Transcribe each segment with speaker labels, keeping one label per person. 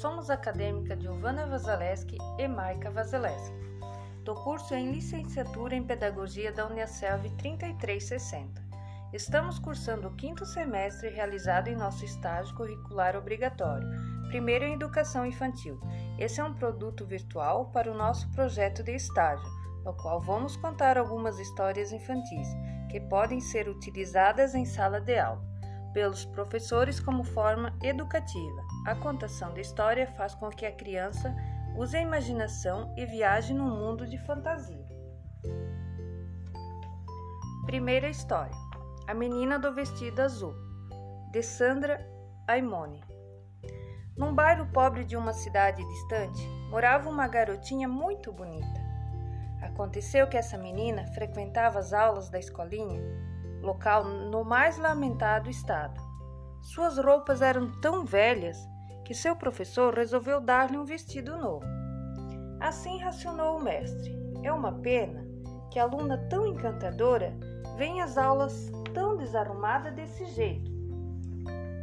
Speaker 1: somos acadêmica Giovanna Vazaleski e Maika Vazaleski, do curso em Licenciatura em Pedagogia da Unicelv 3360. Estamos cursando o quinto semestre realizado em nosso estágio curricular obrigatório, primeiro em Educação Infantil. Esse é um produto virtual para o nosso projeto de estágio, no qual vamos contar algumas histórias infantis que podem ser utilizadas em sala de aula pelos professores como forma educativa. A contação da história faz com que a criança use a imaginação e viaje num mundo de fantasia. Primeira história: A Menina do Vestido Azul, de Sandra Aimone. Num bairro pobre de uma cidade distante, morava uma garotinha muito bonita. Aconteceu que essa menina frequentava as aulas da escolinha local no mais lamentado estado. Suas roupas eram tão velhas que seu professor resolveu dar-lhe um vestido novo. Assim racionou o mestre: é uma pena que aluna tão encantadora venha às aulas tão desarrumada desse jeito.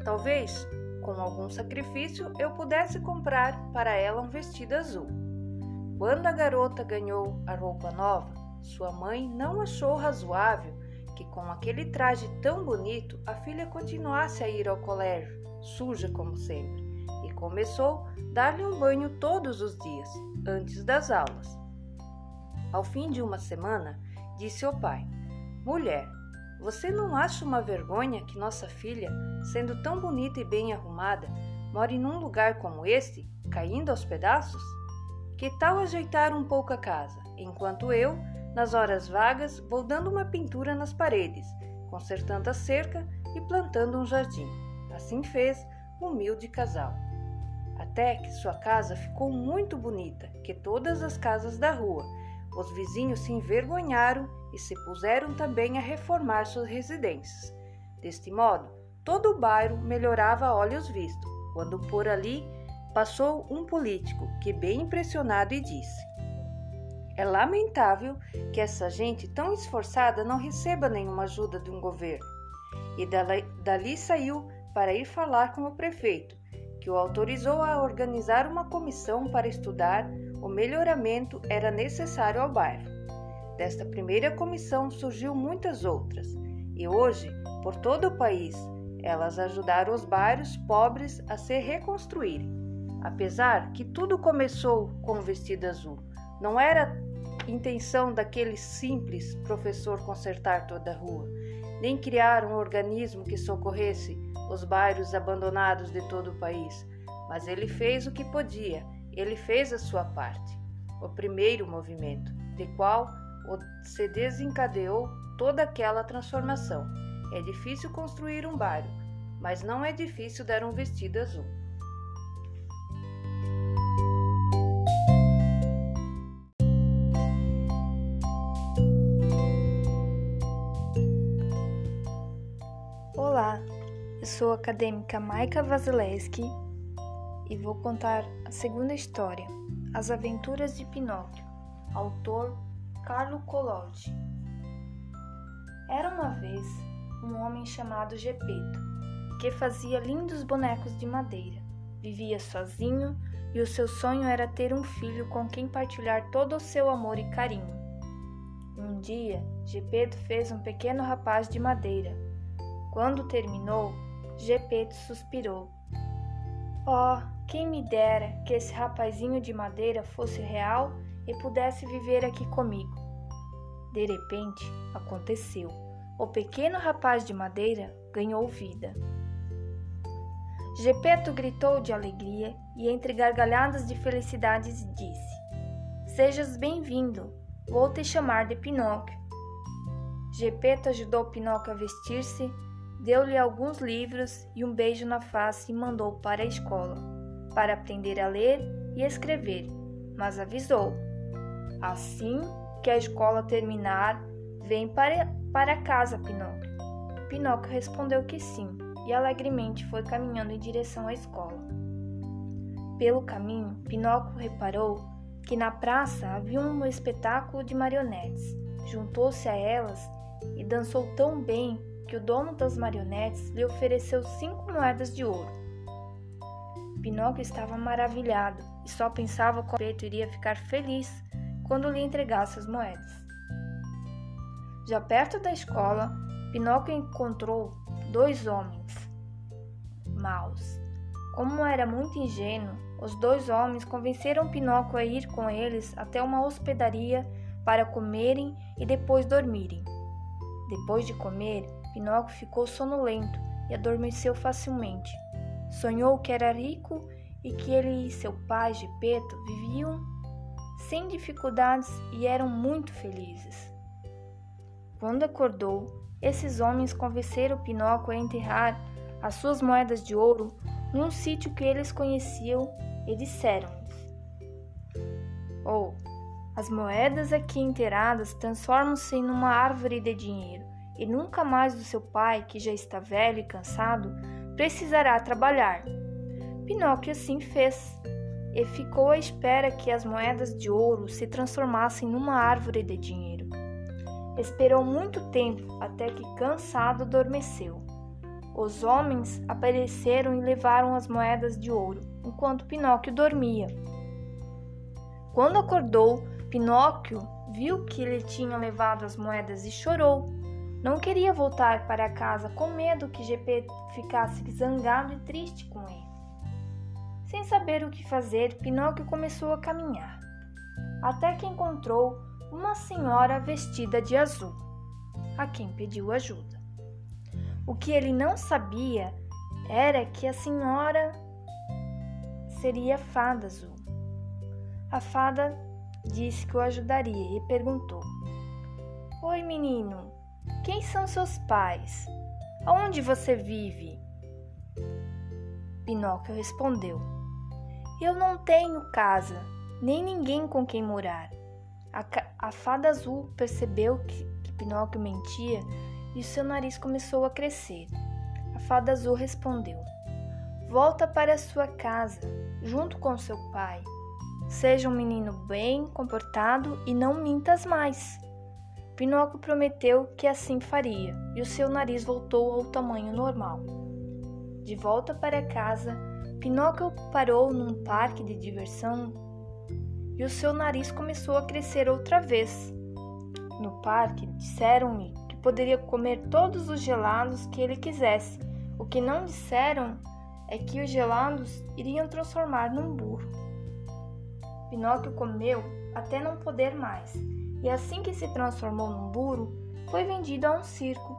Speaker 1: Talvez, com algum sacrifício, eu pudesse comprar para ela um vestido azul. Quando a garota ganhou a roupa nova, sua mãe não achou razoável que com aquele traje tão bonito a filha continuasse a ir ao colégio, suja como sempre, e começou a dar-lhe um banho todos os dias, antes das aulas. Ao fim de uma semana, disse ao pai: Mulher, você não acha uma vergonha que nossa filha, sendo tão bonita e bem arrumada, more num lugar como este, caindo aos pedaços? Que tal ajeitar um pouco a casa, enquanto eu nas horas vagas, vou dando uma pintura nas paredes, consertando a cerca e plantando um jardim. Assim fez o humilde casal. Até que sua casa ficou muito bonita, que todas as casas da rua. Os vizinhos se envergonharam e se puseram também a reformar suas residências. Deste modo, todo o bairro melhorava a olhos vistos, quando por ali passou um político que, bem impressionado, e disse: é lamentável que essa gente tão esforçada não receba nenhuma ajuda de um governo. E dali, saiu para ir falar com o prefeito, que o autorizou a organizar uma comissão para estudar o melhoramento era necessário ao bairro. Desta primeira comissão surgiu muitas outras, e hoje, por todo o país, elas ajudaram os bairros pobres a se reconstruírem. Apesar que tudo começou com o vestido azul, não era intenção daquele simples professor consertar toda a rua, nem criar um organismo que socorresse os bairros abandonados de todo o país, mas ele fez o que podia, ele fez a sua parte. O primeiro movimento, de qual se desencadeou toda aquela transformação. É difícil construir um bairro, mas não é difícil dar um vestido azul.
Speaker 2: Sou a acadêmica Maika Vasilevski e vou contar a segunda história, As Aventuras de Pinóquio, autor Carlo Collodi. Era uma vez um homem chamado Gepeto, que fazia lindos bonecos de madeira. Vivia sozinho e o seu sonho era ter um filho com quem partilhar todo o seu amor e carinho. Um dia, Gepeto fez um pequeno rapaz de madeira. Quando terminou, Gepeto suspirou. Oh, quem me dera que esse rapazinho de madeira fosse real e pudesse viver aqui comigo. De repente, aconteceu. O pequeno rapaz de madeira ganhou vida. Gepeto gritou de alegria e, entre gargalhadas de felicidade, disse: Sejas bem-vindo, vou te chamar de Pinóquio. Gepeto ajudou Pinóquio a vestir-se deu-lhe alguns livros e um beijo na face e mandou para a escola, para aprender a ler e escrever, mas avisou: Assim que a escola terminar, vem para, para casa, Pinóquio. Pinóquio respondeu que sim e alegremente foi caminhando em direção à escola. Pelo caminho, Pinóquio reparou que na praça havia um espetáculo de marionetes. Juntou-se a elas e dançou tão bem que o dono das marionetes lhe ofereceu cinco moedas de ouro. Pinóquio estava maravilhado e só pensava como Gepeto iria ficar feliz quando lhe entregasse as moedas. Já perto da escola, Pinóquio encontrou dois homens maus. Como era muito ingênuo, os dois homens convenceram Pinóquio a ir com eles até uma hospedaria para comerem e depois dormirem. Depois de comer, Pinóquio ficou sonolento e adormeceu facilmente. Sonhou que era rico e que ele e seu pai, Gepeto, viviam sem dificuldades e eram muito felizes. Quando acordou, esses homens convenceram Pinóquio a enterrar as suas moedas de ouro num sítio que eles conheciam e disseram-lhes: Oh, as moedas aqui enterradas transformam-se em uma árvore de dinheiro, e nunca mais o seu pai, que já está velho e cansado, precisará trabalhar. Pinóquio assim fez, e ficou à espera que as moedas de ouro se transformassem numa árvore de dinheiro. Esperou muito tempo até que, cansado, adormeceu. Os homens apareceram e levaram as moedas de ouro, enquanto Pinóquio dormia. Quando acordou, Pinóquio viu que ele tinha levado as moedas e chorou. Não queria voltar para casa com medo que GP ficasse zangado e triste com ele. Sem saber o que fazer, Pinóquio começou a caminhar, até que encontrou uma senhora vestida de azul, a quem pediu ajuda. O que ele não sabia era que a senhora seria a fada azul. A fada disse que o ajudaria e perguntou: Oi, menino, quem são seus pais? Aonde você vive? Pinóquio respondeu: Eu não tenho casa, nem ninguém com quem morar. A, a fada azul percebeu que, que Pinóquio mentia e seu nariz começou a crescer. A fada azul respondeu: Volta para sua casa, junto com seu pai. Seja um menino bem comportado e não mintas mais. Pinóquio prometeu que assim faria, e o seu nariz voltou ao tamanho normal. De volta para casa, Pinóquio parou num parque de diversão e o seu nariz começou a crescer outra vez. No parque, disseram-lhe que poderia comer todos os gelados que ele quisesse. O que não disseram é que os gelados iriam transformar num burro. Pinóquio comeu até não poder mais, e assim que se transformou num burro, foi vendido a um circo.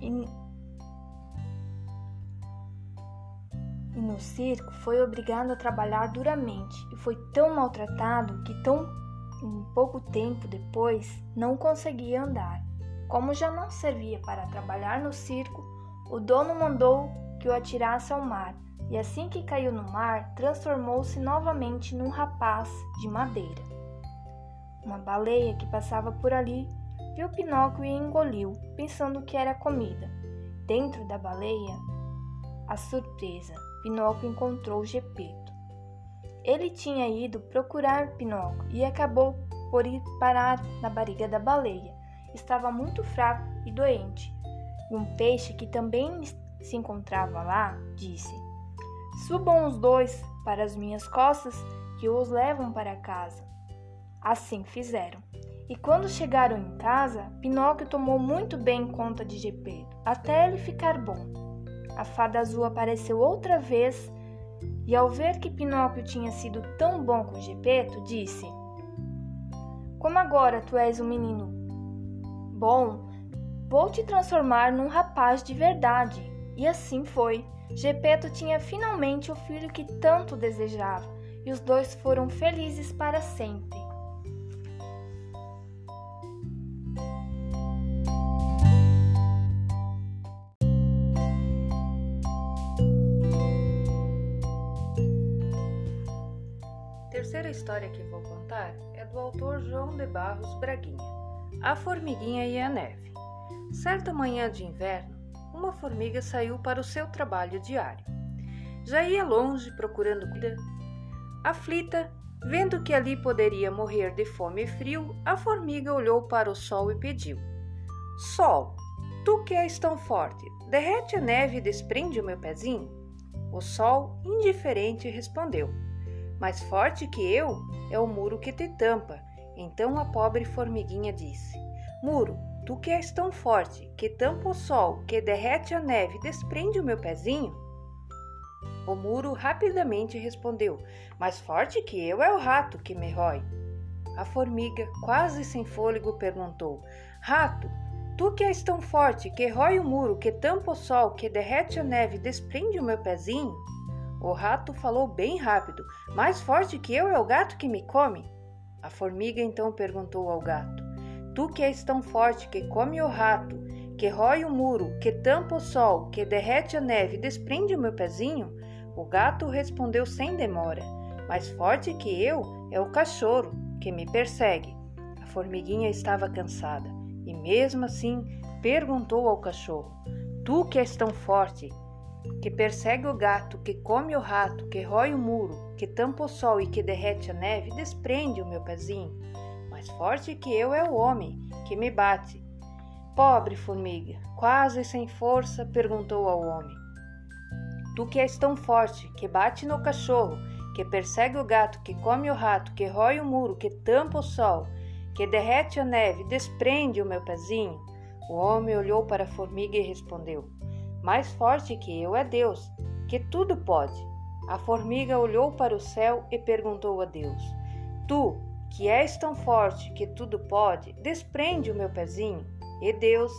Speaker 2: E, e no circo foi obrigado a trabalhar duramente e foi tão maltratado que tão em pouco tempo depois não conseguia andar. Como já não servia para trabalhar no circo, o dono mandou que o atirasse ao mar e assim que caiu no mar, transformou-se novamente num rapaz de madeira. Uma baleia que passava por ali viu Pinóquio e engoliu, pensando que era comida. Dentro da baleia, a surpresa, Pinóquio encontrou Gepeto. Ele tinha ido procurar Pinóquio e acabou por ir parar na barriga da baleia. Estava muito fraco e doente. Um peixe que também se encontrava lá disse: Subam os dois para as minhas costas que os levam para casa. Assim fizeram. E quando chegaram em casa, Pinóquio tomou muito bem conta de Gepeto, até ele ficar bom. A fada azul apareceu outra vez e, ao ver que Pinóquio tinha sido tão bom com Gepeto, disse: Como agora tu és um menino bom, vou te transformar num rapaz de verdade. E assim foi. Gepeto tinha finalmente o filho que tanto desejava, e os dois foram felizes para sempre.
Speaker 1: Terceira história que vou contar é do autor João de Barros Braguinha, A Formiguinha e a Neve. Certa manhã de inverno, uma formiga saiu para o seu trabalho diário. Já ia longe procurando comida. Aflita, vendo que ali poderia morrer de fome e frio, a formiga olhou para o sol e pediu: Sol, tu que és tão forte, derrete a neve e desprende o meu pezinho? O sol, indiferente, respondeu: Mais forte que eu é o muro que te tampa. Então a pobre formiguinha disse: Muro, tu que és tão forte, que tampa o sol, que derrete a neve, desprende o meu pezinho? O muro rapidamente respondeu: Mais forte que eu é o rato que me rói. A formiga, quase sem fôlego, perguntou: Rato, Tu que és tão forte, que rói o muro, que tampa o sol, que derrete a neve, desprende o meu pezinho? O rato falou bem rápido: Mais forte que eu é o gato que me come. A formiga então perguntou ao gato: Tu que és tão forte, que come o rato, que rói o muro, que tampa o sol, que derrete a neve, desprende o meu pezinho? O gato respondeu sem demora: Mais forte que eu é o cachorro, que me persegue. A formiguinha estava cansada e mesmo assim perguntou ao cachorro: Tu que és tão forte, que persegue o gato, que come o rato, que rói o muro, que tampa o sol e que derrete a neve, desprende o meu pezinho. Mais forte que eu é o homem, que me bate. Pobre formiga, quase sem força, perguntou ao homem: Tu que és tão forte, que bate no cachorro, que persegue o gato, que come o rato, que rói o muro, que tampa o sol que derrete a neve, desprende o meu pezinho? O homem olhou para a formiga e respondeu: Mais forte que eu é Deus, que tudo pode. A formiga olhou para o céu e perguntou a Deus: Tu, que és tão forte que tudo pode, desprende o meu pezinho? E Deus,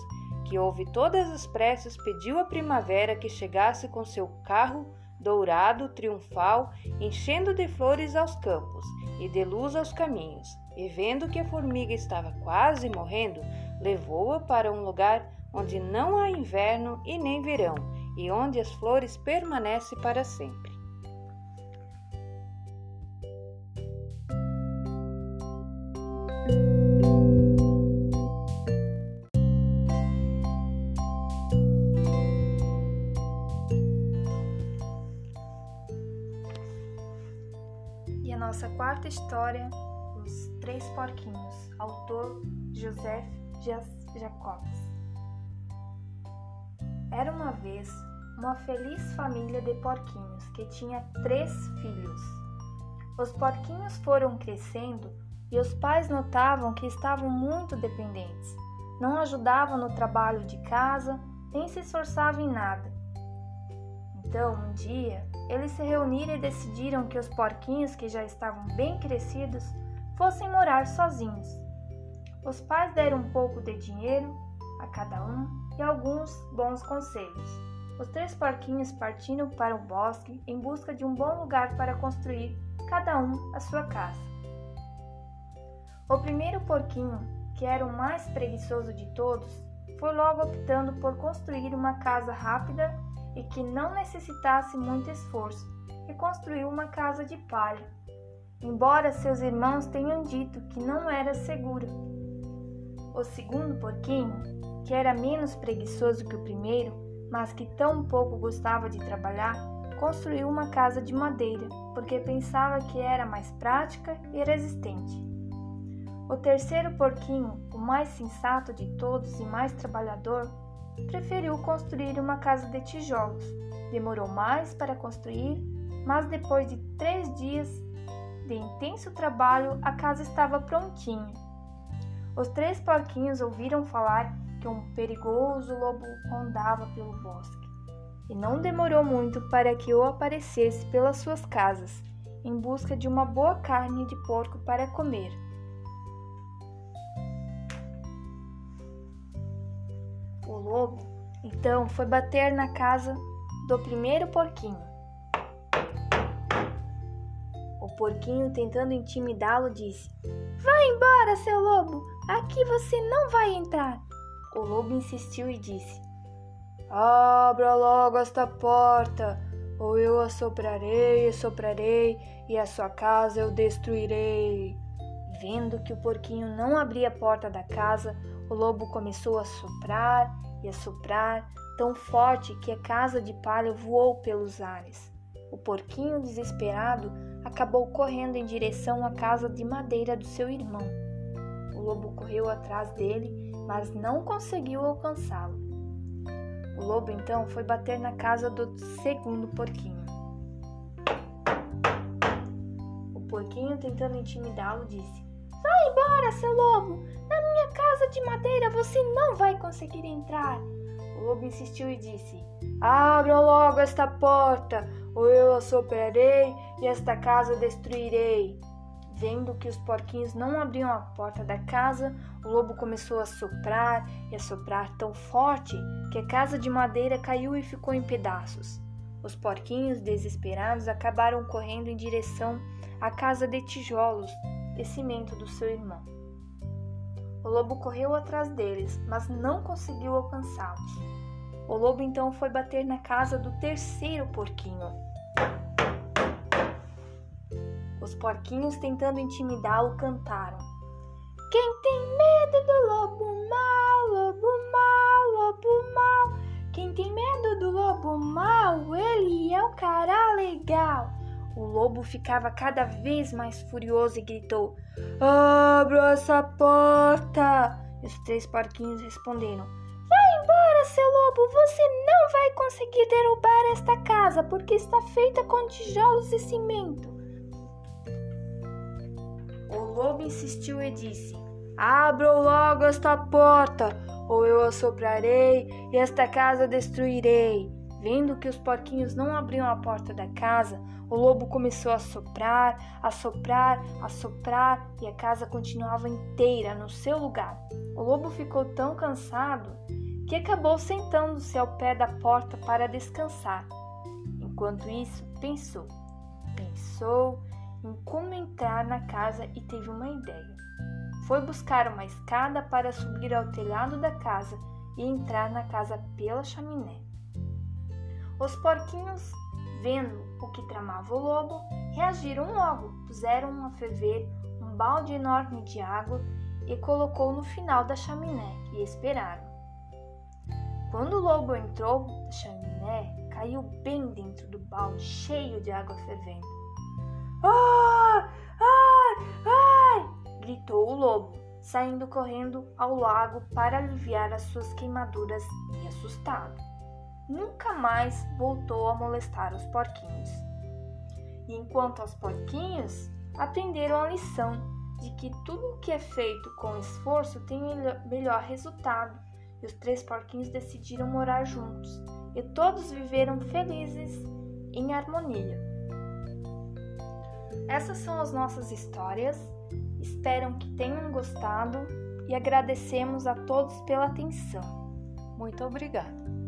Speaker 1: que ouve todas as preces, pediu à primavera que chegasse com seu carro dourado, triunfal, enchendo de flores aos campos e de luz aos caminhos e vendo que a formiga estava quase morrendo, levou-a para um lugar onde não há inverno e nem verão, e onde as flores permanecem para sempre.
Speaker 2: E a nossa quarta história os Três Porquinhos, autor Joseph Jacobs. Era uma vez uma feliz família de porquinhos que tinha três filhos. Os porquinhos foram crescendo e os pais notavam que estavam muito dependentes. Não ajudavam no trabalho de casa, nem se esforçavam em nada. Então, um dia, eles se reuniram e decidiram que os porquinhos que já estavam bem crescidos fossem morar sozinhos. Os pais deram um pouco de dinheiro a cada um e alguns bons conselhos. Os três porquinhos partiram para o bosque em busca de um bom lugar para construir cada um a sua casa. O primeiro porquinho, que era o mais preguiçoso de todos, foi logo optando por construir uma casa rápida e que não necessitasse muito esforço, e construiu uma casa de palha embora seus irmãos tenham dito que não era segura. O segundo porquinho, que era menos preguiçoso que o primeiro, mas que tão pouco gostava de trabalhar, construiu uma casa de madeira, porque pensava que era mais prática e resistente. O terceiro porquinho, o mais sensato de todos e mais trabalhador, preferiu construir uma casa de tijolos. Demorou mais para construir, mas depois de três dias de intenso trabalho, a casa estava prontinha. Os três porquinhos ouviram falar que um perigoso lobo rondava pelo bosque, e não demorou muito para que o aparecesse pelas suas casas, em busca de uma boa carne de porco para comer. O lobo, então, foi bater na casa do primeiro porquinho porquinho, tentando intimidá-lo, disse: Vá embora, seu lobo! Aqui você não vai entrar! O lobo insistiu e disse: Abra logo esta porta, ou eu a soprarei e soprarei, e a sua casa eu destruirei. Vendo que o porquinho não abria a porta da casa, o lobo começou a soprar e a soprar, tão forte que a casa de palha voou pelos ares. O porquinho, desesperado, acabou correndo em direção à casa de madeira do seu irmão. O lobo correu atrás dele, mas não conseguiu alcançá-lo. O lobo então foi bater na casa do segundo porquinho. O porquinho, tentando intimidá-lo, disse: Vai embora, seu lobo! Na minha casa de madeira você não vai conseguir entrar. O lobo insistiu e disse: Abra logo esta porta, ou eu a soprarei e esta casa destruirei. Vendo que os porquinhos não abriam a porta da casa, o lobo começou a soprar e a soprar tão forte que a casa de madeira caiu e ficou em pedaços. Os porquinhos, desesperados, acabaram correndo em direção à casa de tijolos de cimento do seu irmão. O lobo correu atrás deles, mas não conseguiu alcançá-los. O lobo então foi bater na casa do terceiro porquinho. Os porquinhos, tentando intimidá-lo, cantaram: Quem tem medo do lobo mau, lobo mau, lobo mau. Quem tem medo do lobo mau, ele é um cara legal. O lobo ficava cada vez mais furioso e gritou: Abra essa porta! E os três porquinhos responderam: Vai embora, seu lobo! Você não vai conseguir derrubar esta casa porque está feita com tijolos e cimento. Lobo insistiu e disse: Abram logo esta porta, ou eu a soprarei e esta casa destruirei. Vendo que os porquinhos não abriam a porta da casa, o lobo começou a soprar, a soprar, a soprar e a casa continuava inteira no seu lugar. O lobo ficou tão cansado que acabou sentando-se ao pé da porta para descansar. Enquanto isso, pensou, pensou em como entrar na casa e teve uma ideia. Foi buscar uma escada para subir ao telhado da casa e entrar na casa pela chaminé. Os porquinhos, vendo o que tramava o lobo, reagiram logo, puseram a ferver um balde enorme de água e colocou no final da chaminé e esperaram. Quando o lobo entrou da chaminé, caiu bem dentro do balde cheio de água fervendo. Ai! Ai! Ai! gritou o lobo, saindo correndo ao lago para aliviar as suas queimaduras e assustado nunca mais voltou a molestar os porquinhos. E enquanto aos porquinhos aprenderam a lição de que tudo o que é feito com esforço tem melhor resultado, e os três porquinhos decidiram morar juntos, e todos viveram felizes em harmonia. Essas são as nossas histórias. Espero que tenham gostado e agradecemos a todos pela atenção. Muito obrigada!